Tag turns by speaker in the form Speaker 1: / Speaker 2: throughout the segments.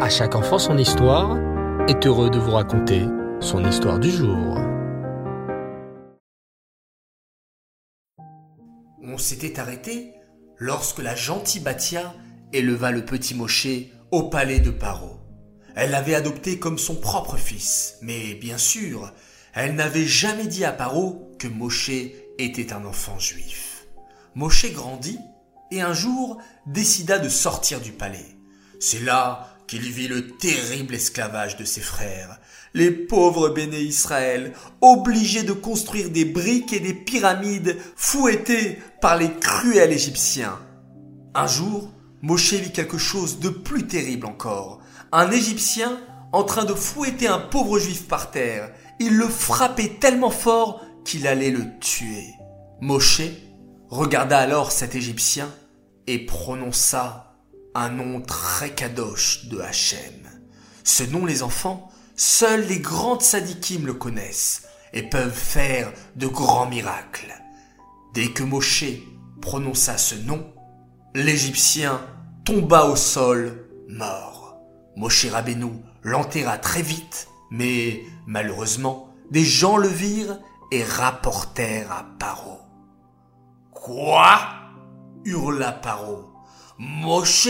Speaker 1: À chaque enfant son histoire est heureux de vous raconter son histoire du jour.
Speaker 2: On s'était arrêté lorsque la gentille Batia éleva le petit Moshe au palais de Paro. Elle l'avait adopté comme son propre fils, mais bien sûr, elle n'avait jamais dit à Paro que Moshe était un enfant juif. Moshe grandit et un jour décida de sortir du palais. C'est là qu'il vit le terrible esclavage de ses frères, les pauvres béné Israël, obligés de construire des briques et des pyramides fouettés par les cruels Égyptiens. Un jour, Moshe vit quelque chose de plus terrible encore. Un Égyptien en train de fouetter un pauvre juif par terre. Il le frappait tellement fort qu'il allait le tuer. Moshe regarda alors cet Égyptien et prononça un nom très kadosh de Hachem. Ce nom, les enfants, seuls les grandes sadikim le connaissent et peuvent faire de grands miracles. Dès que Moshe prononça ce nom, l'Égyptien tomba au sol, mort. Moshe Rabbeinu l'enterra très vite, mais malheureusement, des gens le virent et rapportèrent à Paro. Quoi? hurla Paro. Moshe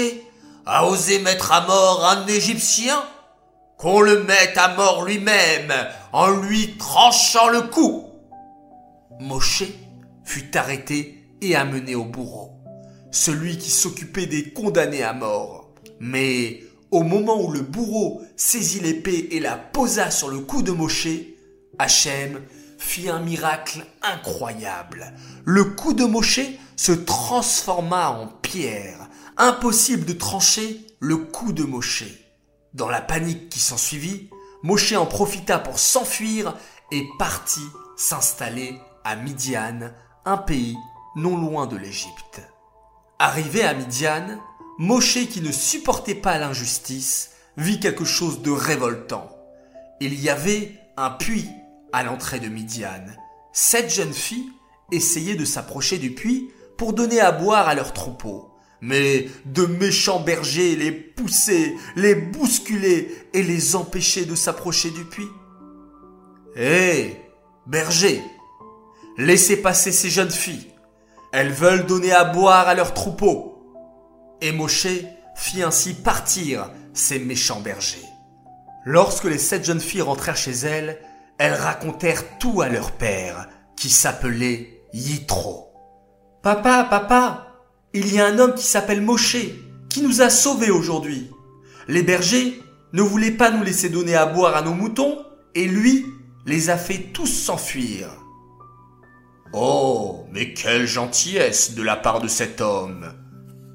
Speaker 2: a osé mettre à mort un Égyptien Qu'on le mette à mort lui-même en lui tranchant le cou Moshe fut arrêté et amené au bourreau, celui qui s'occupait des condamnés à mort. Mais au moment où le bourreau saisit l'épée et la posa sur le cou de Moshe, Hachem fit un miracle incroyable. Le cou de Moshe se transforma en pierre. Impossible de trancher le cou de Moshe. Dans la panique qui s'ensuivit, Moshe en profita pour s'enfuir et partit s'installer à Midian, un pays non loin de l'Égypte. Arrivé à Midian, Moshe qui ne supportait pas l'injustice vit quelque chose de révoltant. Il y avait un puits à l'entrée de Midian. Sept jeunes filles essayaient de s'approcher du puits pour donner à boire à leurs troupeaux. Mais de méchants bergers les poussaient, les bousculaient et les empêchaient de s'approcher du puits. Hé, bergers, laissez passer ces jeunes filles. Elles veulent donner à boire à leurs troupeaux. Et Moshe fit ainsi partir ces méchants bergers. Lorsque les sept jeunes filles rentrèrent chez elles, elles racontèrent tout à leur père, qui s'appelait Yitro. Papa, papa, il y a un homme qui s'appelle Moshe, qui nous a sauvés aujourd'hui. Les bergers ne voulaient pas nous laisser donner à boire à nos moutons, et lui les a fait tous s'enfuir. Oh, mais quelle gentillesse de la part de cet homme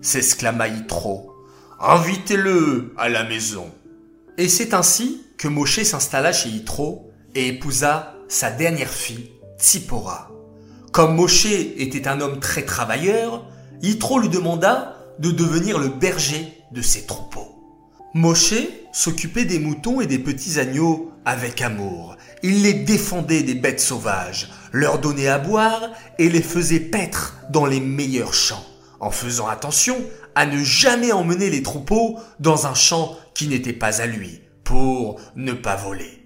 Speaker 2: s'exclama Yitro. Invitez-le à la maison. Et c'est ainsi que Moshe s'installa chez Yitro et épousa sa dernière fille, Tsipora. Comme Moshe était un homme très travailleur, Yitro lui demanda de devenir le berger de ses troupeaux. Moshe s'occupait des moutons et des petits agneaux avec amour. Il les défendait des bêtes sauvages, leur donnait à boire et les faisait paître dans les meilleurs champs, en faisant attention à ne jamais emmener les troupeaux dans un champ qui n'était pas à lui, pour ne pas voler.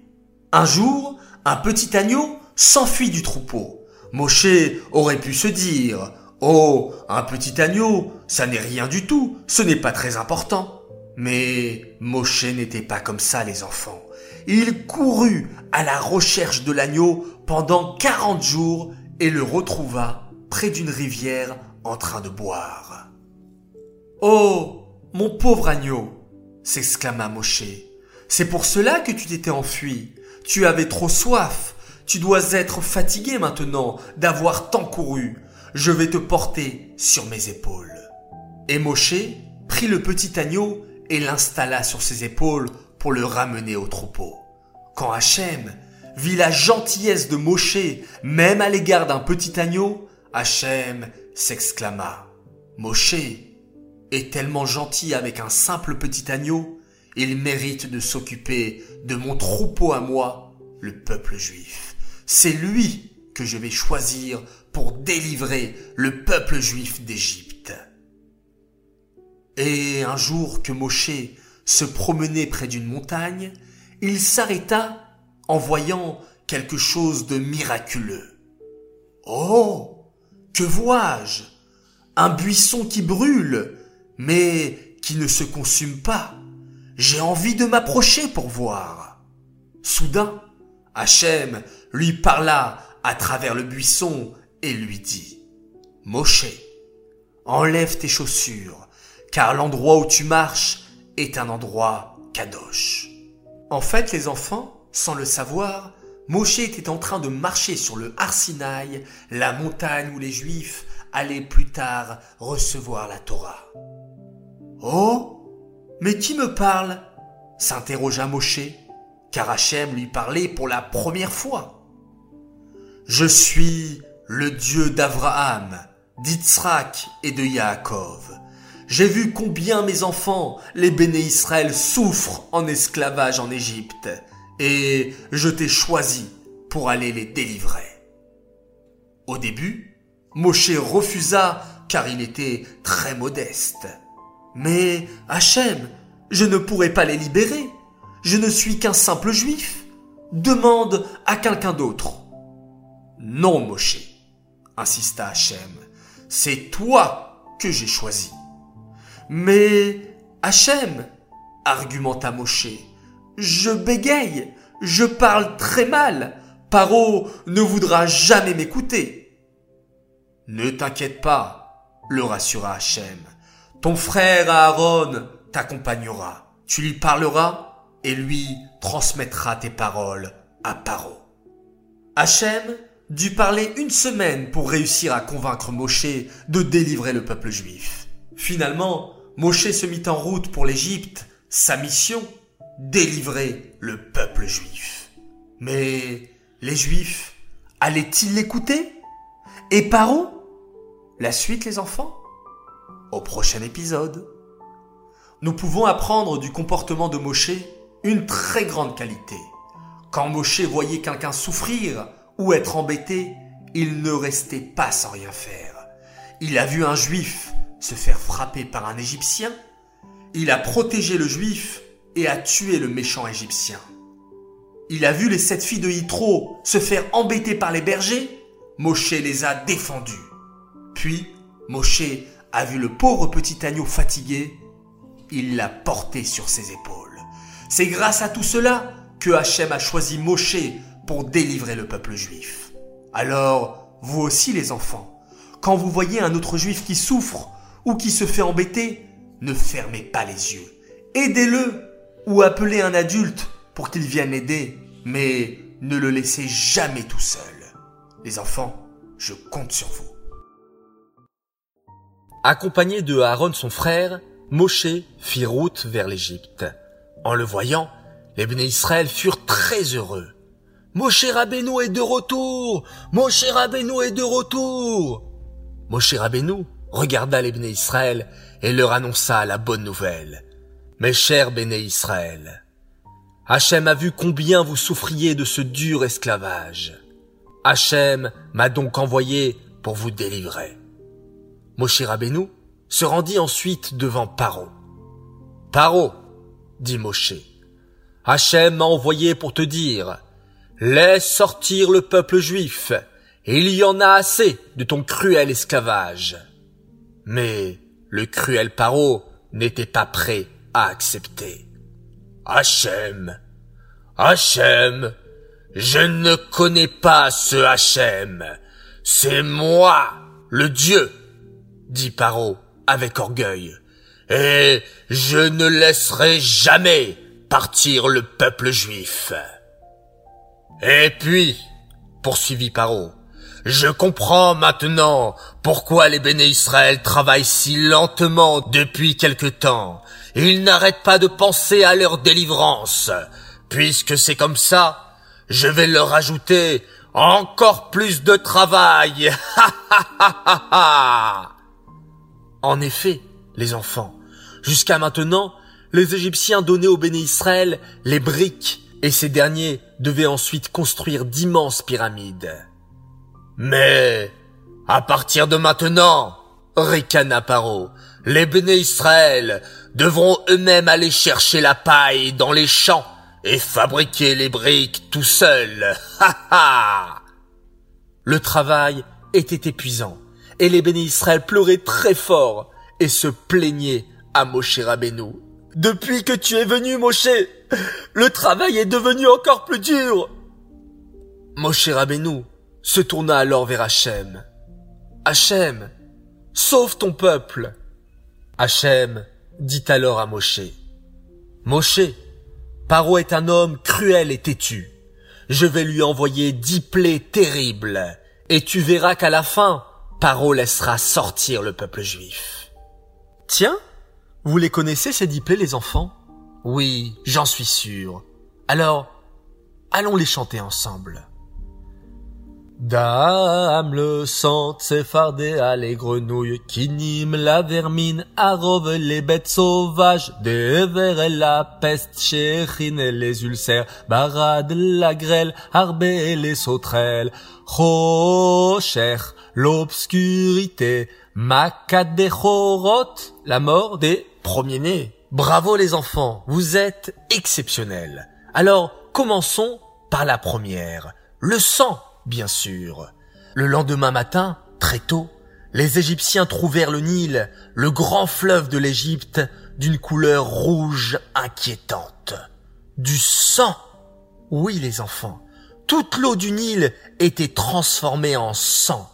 Speaker 2: Un jour, un petit agneau s'enfuit du troupeau. Moshe aurait pu se dire Oh, un petit agneau, ça n'est rien du tout, ce n'est pas très important. Mais Moshe n'était pas comme ça, les enfants. Il courut à la recherche de l'agneau pendant quarante jours et le retrouva près d'une rivière en train de boire. Oh, mon pauvre agneau, s'exclama Moshe. C'est pour cela que tu t'étais enfui. Tu avais trop soif. Tu dois être fatigué maintenant d'avoir tant couru. Je vais te porter sur mes épaules. Et Moshe prit le petit agneau et l'installa sur ses épaules pour le ramener au troupeau. Quand Hachem vit la gentillesse de Moshe, même à l'égard d'un petit agneau, Hachem s'exclama. Moshe est tellement gentil avec un simple petit agneau, il mérite de s'occuper de mon troupeau à moi, le peuple juif. C'est lui que je vais choisir pour délivrer le peuple juif d'Égypte. Et un jour que Moshe se promenait près d'une montagne, il s'arrêta en voyant quelque chose de miraculeux. Oh Que vois-je? Un buisson qui brûle, mais qui ne se consume pas. J'ai envie de m'approcher pour voir. Soudain, Hachem lui parla à travers le buisson et lui dit Moshe, enlève tes chaussures, car l'endroit où tu marches est un endroit kadosh. En fait, les enfants, sans le savoir, Moshe était en train de marcher sur le Arsinaï, la montagne où les Juifs allaient plus tard recevoir la Torah. Oh Mais qui me parle? s'interrogea Moshe, car Hachem lui parlait pour la première fois. Je suis le Dieu d'Abraham, d'Itsrak et de Yaakov. J'ai vu combien mes enfants, les béné Israël, souffrent en esclavage en Égypte, et je t'ai choisi pour aller les délivrer. Au début, Moshe refusa car il était très modeste. Mais Hachem, je ne pourrai pas les libérer. Je ne suis qu'un simple juif. Demande à quelqu'un d'autre. Non, Moshe, insista Hachem. C'est toi que j'ai choisi. Mais Hachem, argumenta Moshe, je bégaye, je parle très mal. Paro ne voudra jamais m'écouter. Ne t'inquiète pas, le rassura Hachem. Ton frère Aaron t'accompagnera. Tu lui parleras et lui transmettra tes paroles à Paro. Hachem dut parler une semaine pour réussir à convaincre Moshe de délivrer le peuple juif. Finalement, Moshe se mit en route pour l'Égypte, sa mission, délivrer le peuple juif. Mais les juifs allaient-ils l'écouter? Et par où? La suite les enfants? Au prochain épisode. Nous pouvons apprendre du comportement de Moshe une très grande qualité. Quand Moshe voyait quelqu'un souffrir ou être embêté, il ne restait pas sans rien faire. Il a vu un juif se faire frapper par un Égyptien, il a protégé le Juif et a tué le méchant Égyptien. Il a vu les sept filles de Yitro se faire embêter par les bergers, Moshe les a défendus. Puis, Moshe a vu le pauvre petit agneau fatigué, il l'a porté sur ses épaules. C'est grâce à tout cela que Hachem a choisi Moshe pour délivrer le peuple juif. Alors, vous aussi les enfants, quand vous voyez un autre juif qui souffre ou qui se fait embêter, ne fermez pas les yeux. Aidez-le ou appelez un adulte pour qu'il vienne l'aider, mais ne le laissez jamais tout seul. Les enfants, je compte sur vous.
Speaker 1: Accompagné de Aaron son frère, Moshe fit route vers l'Égypte. En le voyant, les béné Israël furent très heureux. Moshe Rabbeinu est de retour! Moshe Rabbeinu est de retour! Moshe Rabbeinu regarda les béné Israël et leur annonça la bonne nouvelle. Mes chers béné Israël, Hachem a vu combien vous souffriez de ce dur esclavage. Hachem m'a donc envoyé pour vous délivrer. Moshe Rabbeinu se rendit ensuite devant Paro. Paro, dit Moshe, Hachem m'a envoyé pour te dire, laisse sortir le peuple juif, il y en a assez de ton cruel esclavage. Mais le cruel Paro n'était pas prêt à accepter. Hachem, Hachem, je ne connais pas ce Hachem. C'est moi, le Dieu, dit Paro avec orgueil. Et je ne laisserai jamais partir le peuple juif. Et puis, poursuivit Paro, je comprends maintenant pourquoi les béné Israël travaillent si lentement depuis quelque temps. Ils n'arrêtent pas de penser à leur délivrance. Puisque c'est comme ça, je vais leur ajouter encore plus de travail. en effet, les enfants, jusqu'à maintenant, les Égyptiens donnaient aux béné Israël les briques et ces derniers devaient ensuite construire d'immenses pyramides. Mais, à partir de maintenant, ricana Paro, Les béné Israël devront eux-mêmes aller chercher la paille dans les champs et fabriquer les briques tout seuls. Ha ha! Le travail était épuisant et les béné Israël pleuraient très fort et se plaignaient à Moshe Rabbeinu. Depuis que tu es venu, Moshe, le travail est devenu encore plus dur. Moshe Rabbeinu se tourna alors vers Hachem. Hachem, sauve ton peuple. Hachem dit alors à Moshe. Moshe, Paro est un homme cruel et têtu. Je vais lui envoyer dix plaies terribles, et tu verras qu'à la fin, Paro laissera sortir le peuple juif. Tiens, vous les connaissez ces dix plaies, les enfants? Oui, j'en suis sûr. Alors, allons les chanter ensemble. Dame le sang, fardé à les grenouilles, qui nîmes la vermine, arrove les bêtes sauvages, et la peste, chéchine et les ulcères, barade la grêle, arbé et les sauterelles, rocher, l'obscurité, macadechorot, la mort des premiers-nés. Bravo les enfants, vous êtes exceptionnels. Alors, commençons par la première, le sang bien sûr. Le lendemain matin, très tôt, les Égyptiens trouvèrent le Nil, le grand fleuve de l'Égypte, d'une couleur rouge inquiétante. Du sang. Oui, les enfants, toute l'eau du Nil était transformée en sang.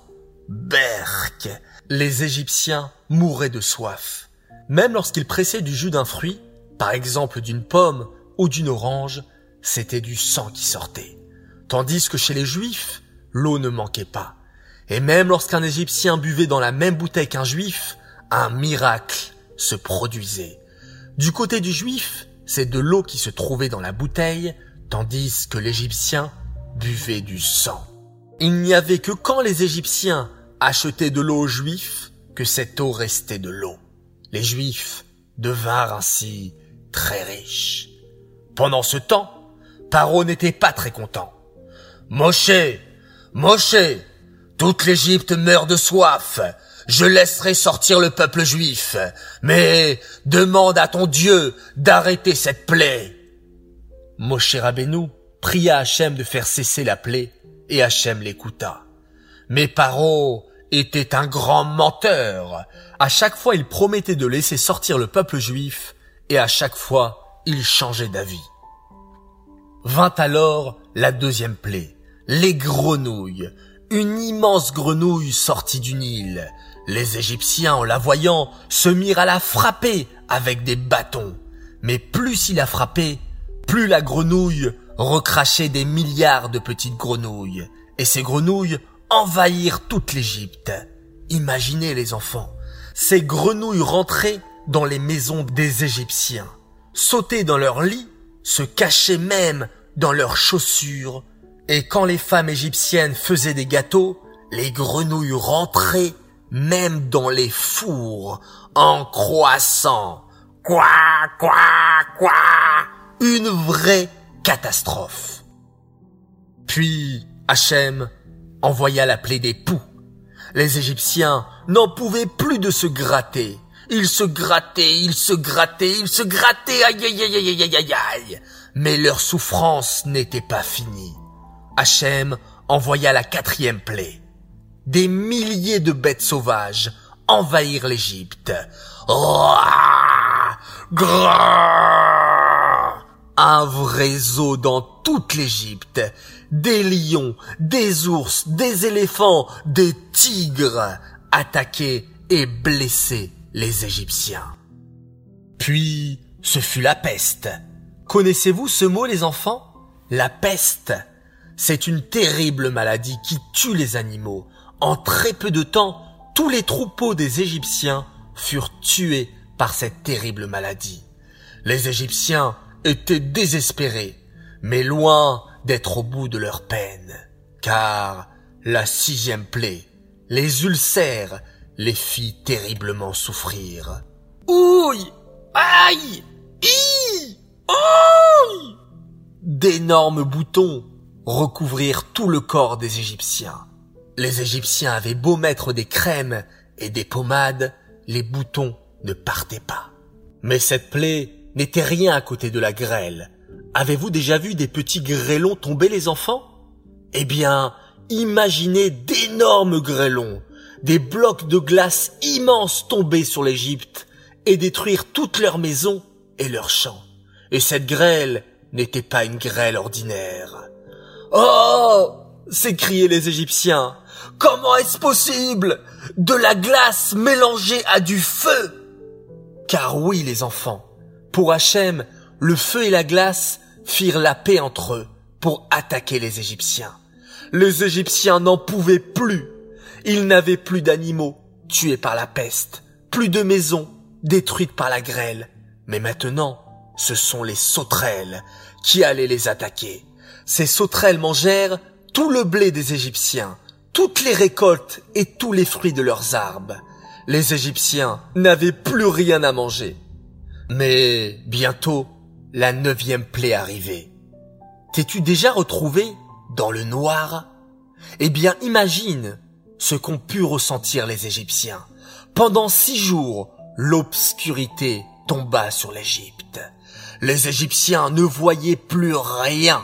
Speaker 1: Berk. Les Égyptiens mouraient de soif. Même lorsqu'ils pressaient du jus d'un fruit, par exemple d'une pomme ou d'une orange, c'était du sang qui sortait. Tandis que chez les Juifs, l'eau ne manquait pas. Et même lorsqu'un Égyptien buvait dans la même bouteille qu'un Juif, un miracle se produisait. Du côté du Juif, c'est de l'eau qui se trouvait dans la bouteille, tandis que l'Égyptien buvait du sang. Il n'y avait que quand les Égyptiens achetaient de l'eau aux Juifs que cette eau restait de l'eau. Les Juifs devinrent ainsi très riches. Pendant ce temps, Paro n'était pas très content. Moshe, Moshe, toute l'Égypte meurt de soif. Je laisserai sortir le peuple juif, mais demande à ton Dieu d'arrêter cette plaie. Moshe Rabbeinu pria Hachem de faire cesser la plaie, et Hachem l'écouta. Mais Paro était un grand menteur. À chaque fois, il promettait de laisser sortir le peuple juif, et à chaque fois, il changeait d'avis. Vint alors la deuxième plaie les grenouilles. Une immense grenouille sortit du Nil. Les Égyptiens, en la voyant, se mirent à la frapper avec des bâtons. Mais plus il la frappait, plus la grenouille recrachait des milliards de petites grenouilles. Et ces grenouilles envahirent toute l'Égypte. Imaginez les enfants. Ces grenouilles rentraient dans les maisons des Égyptiens, sautaient dans leurs lits, se cachaient même dans leurs chaussures, et quand les femmes égyptiennes faisaient des gâteaux, les grenouilles rentraient même dans les fours en croissant. Quoi, quoi, quoi Une vraie catastrophe. Puis Hachem envoya la plaie des poux. Les Égyptiens n'en pouvaient plus de se gratter. Ils se grattaient, ils se grattaient, ils se grattaient, aïe aïe aïe aïe aïe aïe aïe. Mais leur souffrance n'était pas finie. Hachem envoya la quatrième plaie. Des milliers de bêtes sauvages envahirent l'Égypte. Un vrai zoo dans toute l'Égypte. Des lions, des ours, des éléphants, des tigres attaquaient et blessaient les Égyptiens. Puis, ce fut la peste. Connaissez-vous ce mot, les enfants? La peste c'est une terrible maladie qui tue les animaux. En très peu de temps, tous les troupeaux des Égyptiens furent tués par cette terrible maladie. Les Égyptiens étaient désespérés, mais loin d'être au bout de leur peine, car la sixième plaie, les ulcères, les fit terriblement souffrir. Ouille Aïe Ih Ouille D'énormes boutons recouvrir tout le corps des Égyptiens. Les Égyptiens avaient beau mettre des crèmes et des pommades, les boutons ne partait pas. Mais cette plaie n'était rien à côté de la grêle. Avez-vous déjà vu des petits grêlons tomber les enfants? Eh bien, imaginez d'énormes grêlons, des blocs de glace immenses tomber sur l'Égypte et détruire toutes leurs maisons et leurs champs. Et cette grêle n'était pas une grêle ordinaire. Oh s'écriaient les Égyptiens. Comment est-ce possible? De la glace mélangée à du feu Car oui, les enfants, pour Hachem, le feu et la glace firent la paix entre eux pour attaquer les Égyptiens. Les Égyptiens n'en pouvaient plus. Ils n'avaient plus d'animaux tués par la peste, plus de maisons détruites par la grêle. Mais maintenant, ce sont les sauterelles qui allaient les attaquer. Ces sauterelles mangèrent tout le blé des Égyptiens, toutes les récoltes et tous les fruits de leurs arbres. Les Égyptiens n'avaient plus rien à manger. Mais bientôt, la neuvième plaie arrivait. T'es-tu déjà retrouvé dans le noir? Eh bien, imagine ce qu'ont pu ressentir les Égyptiens. Pendant six jours, l'obscurité tomba sur l'Égypte. Les Égyptiens ne voyaient plus rien.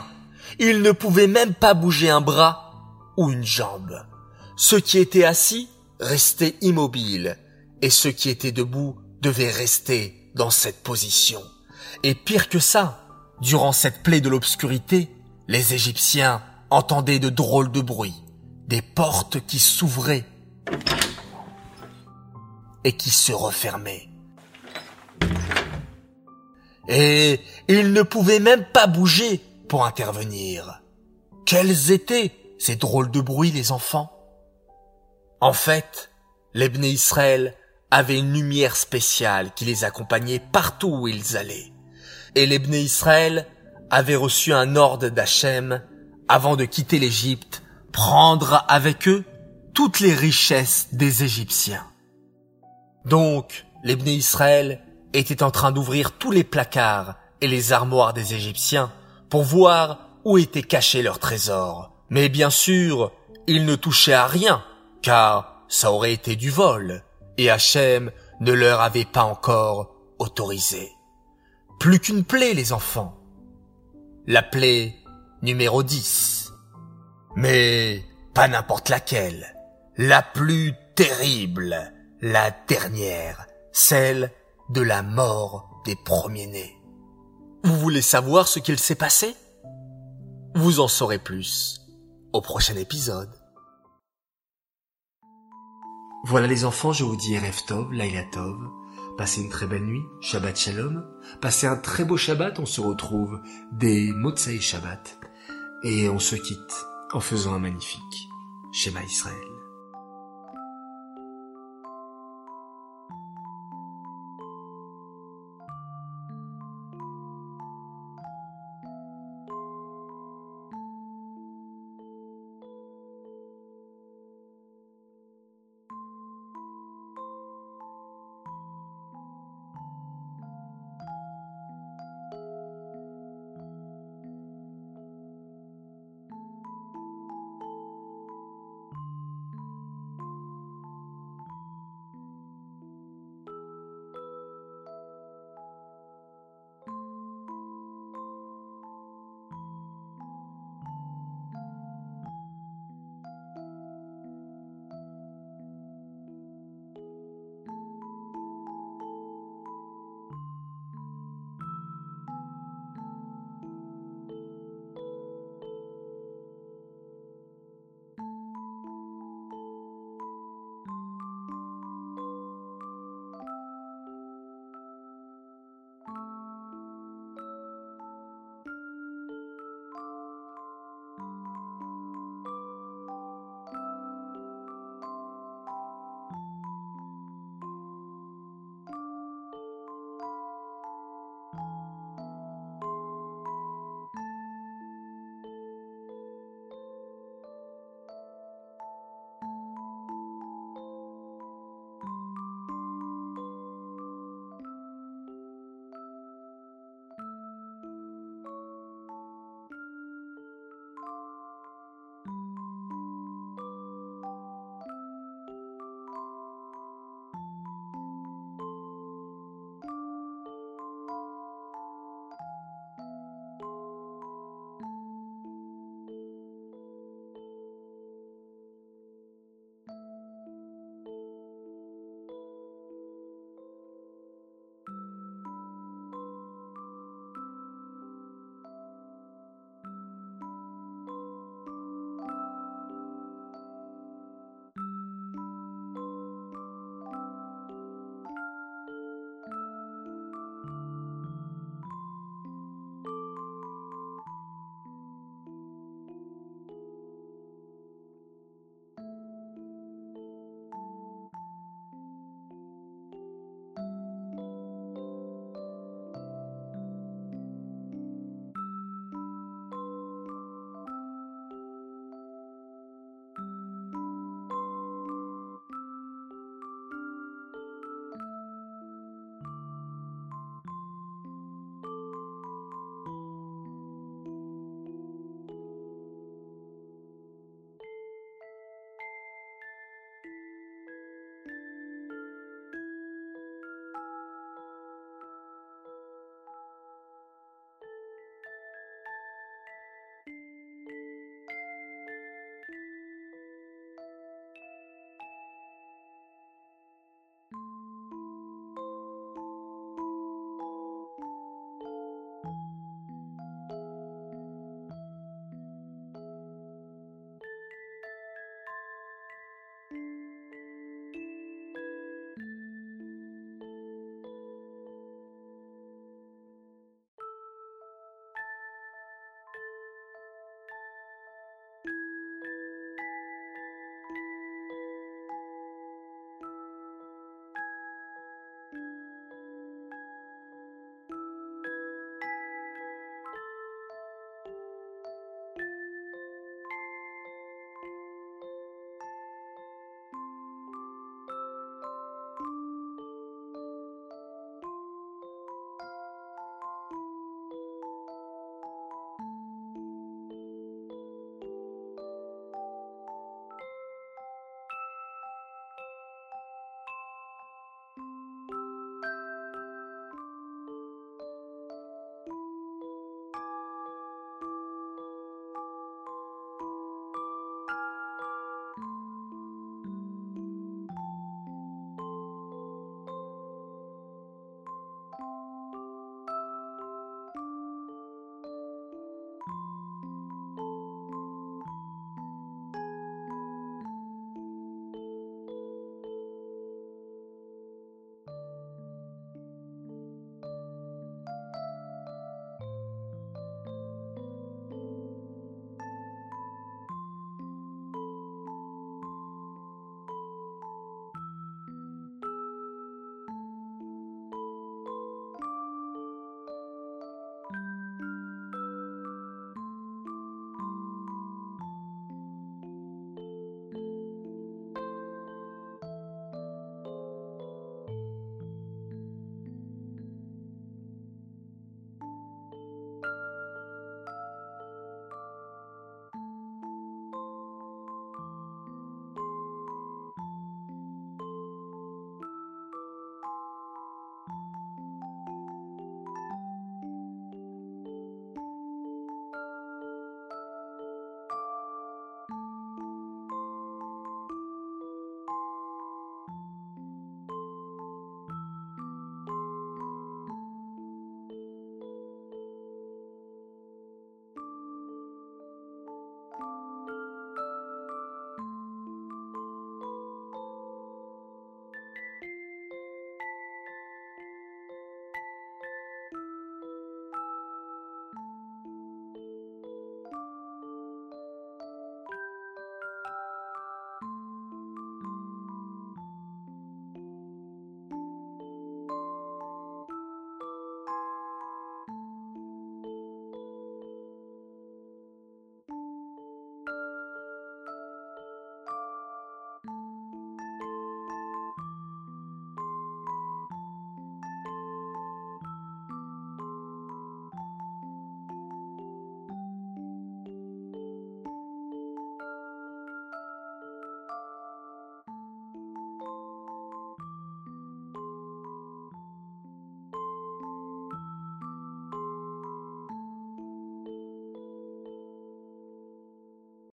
Speaker 1: Ils ne pouvaient même pas bouger un bras ou une jambe. Ceux qui étaient assis restaient immobiles et ceux qui étaient debout devaient rester dans cette position. Et pire que ça, durant cette plaie de l'obscurité, les Égyptiens entendaient de drôles de bruits, des portes qui s'ouvraient et qui se refermaient. Et ils ne pouvaient même pas bouger pour intervenir. Quels étaient ces drôles de bruits, les enfants? En fait, l'Ebné Israël avait une lumière spéciale qui les accompagnait partout où ils allaient. Et l'Ebné Israël avait reçu un ordre d'Hachem avant de quitter l'Égypte, prendre avec eux toutes les richesses des Égyptiens. Donc, l'Ebné Israël était en train d'ouvrir tous les placards et les armoires des Égyptiens pour voir où étaient cachés leurs trésors. Mais bien sûr, ils ne touchaient à rien, car ça aurait été du vol, et Hachem ne leur avait pas encore autorisé. Plus qu'une plaie, les enfants. La plaie numéro 10. Mais pas n'importe laquelle. La plus terrible, la dernière, celle de la mort des premiers-nés. Vous voulez savoir ce qu'il s'est passé? Vous en saurez plus au prochain épisode. Voilà les enfants, je vous dis Reftov, Tov. Passez une très belle nuit, Shabbat Shalom. Passez un très beau Shabbat, on se retrouve des Motsai Shabbat. Et on se quitte en faisant un magnifique Shema Israël.